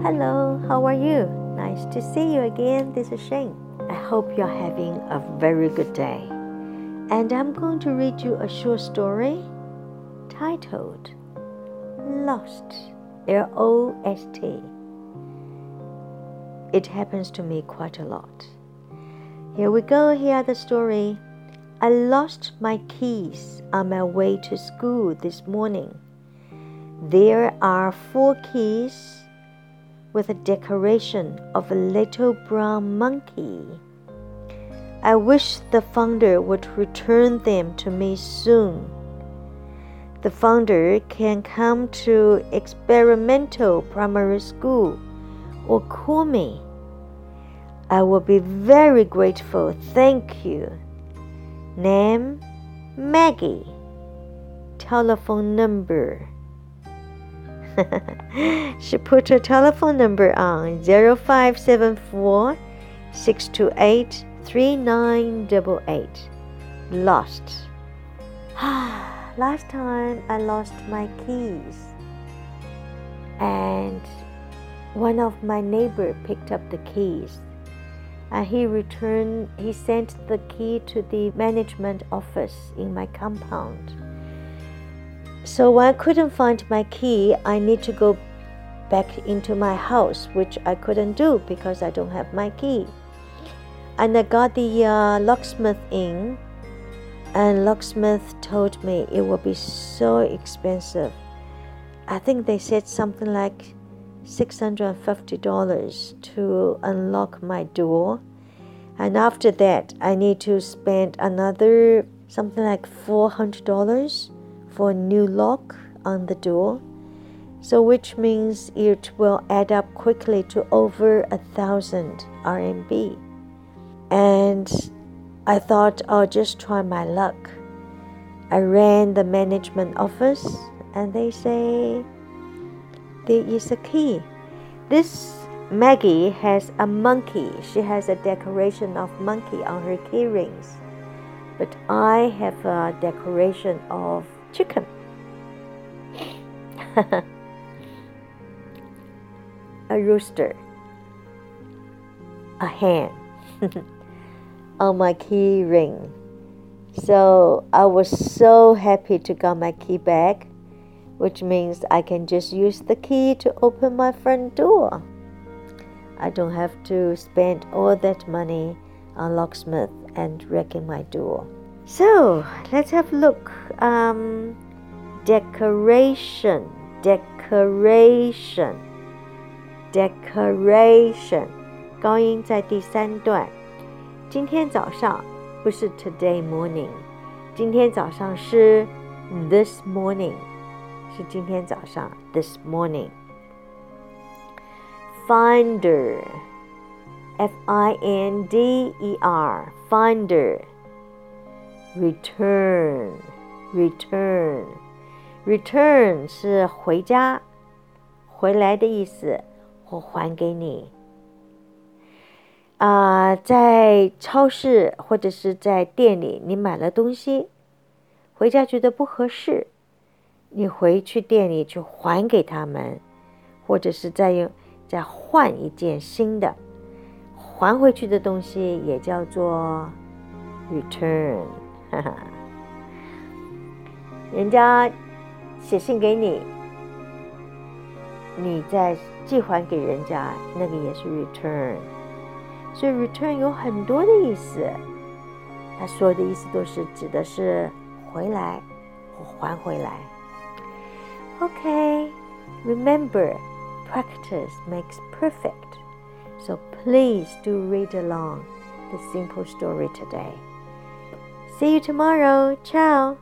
Hello, how are you? Nice to see you again. This is Shane. I hope you're having a very good day. And I'm going to read you a short story titled Lost. L O S T. It happens to me quite a lot. Here we go. Here the story. I lost my keys on my way to school this morning. There are four keys with a decoration of a little brown monkey. I wish the founder would return them to me soon. The founder can come to experimental primary school or call me. I will be very grateful. Thank you. Name Maggie. Telephone number. she put her telephone number on 0574 628 3988. Lost. Last time I lost my keys. And one of my neighbor picked up the keys and he returned he sent the key to the management office in my compound so when i couldn't find my key i need to go back into my house which i couldn't do because i don't have my key and i got the uh, locksmith in and locksmith told me it will be so expensive i think they said something like $650 to unlock my door. And after that, I need to spend another something like $400 for a new lock on the door. So, which means it will add up quickly to over a thousand RMB. And I thought I'll just try my luck. I ran the management office and they say there is a key. This Maggie has a monkey. She has a decoration of monkey on her key rings. But I have a decoration of chicken. a rooster. A hen on my key ring. So I was so happy to get my key back which means I can just use the key to open my front door. I don't have to spend all that money on locksmith and wrecking my door. So let's have a look. Um, decoration, decoration, decoration. 高音在第三段。今天早上不是 today morning，今天早上是 this morning。是今天早上，this morning。Finder, F I N D E R, finder. Return, return, return 是回家、回来的意思，或还给你。啊、在超市或者是在店里，你买了东西，回家觉得不合适。你回去店里去还给他们，或者是再用再换一件新的，还回去的东西也叫做 return。哈哈，人家写信给你，你再寄还给人家，那个也是 return。所以 return 有很多的意思，它所有的意思都是指的是回来或还回来。Okay, remember, practice makes perfect. So please do read along the simple story today. See you tomorrow. Ciao.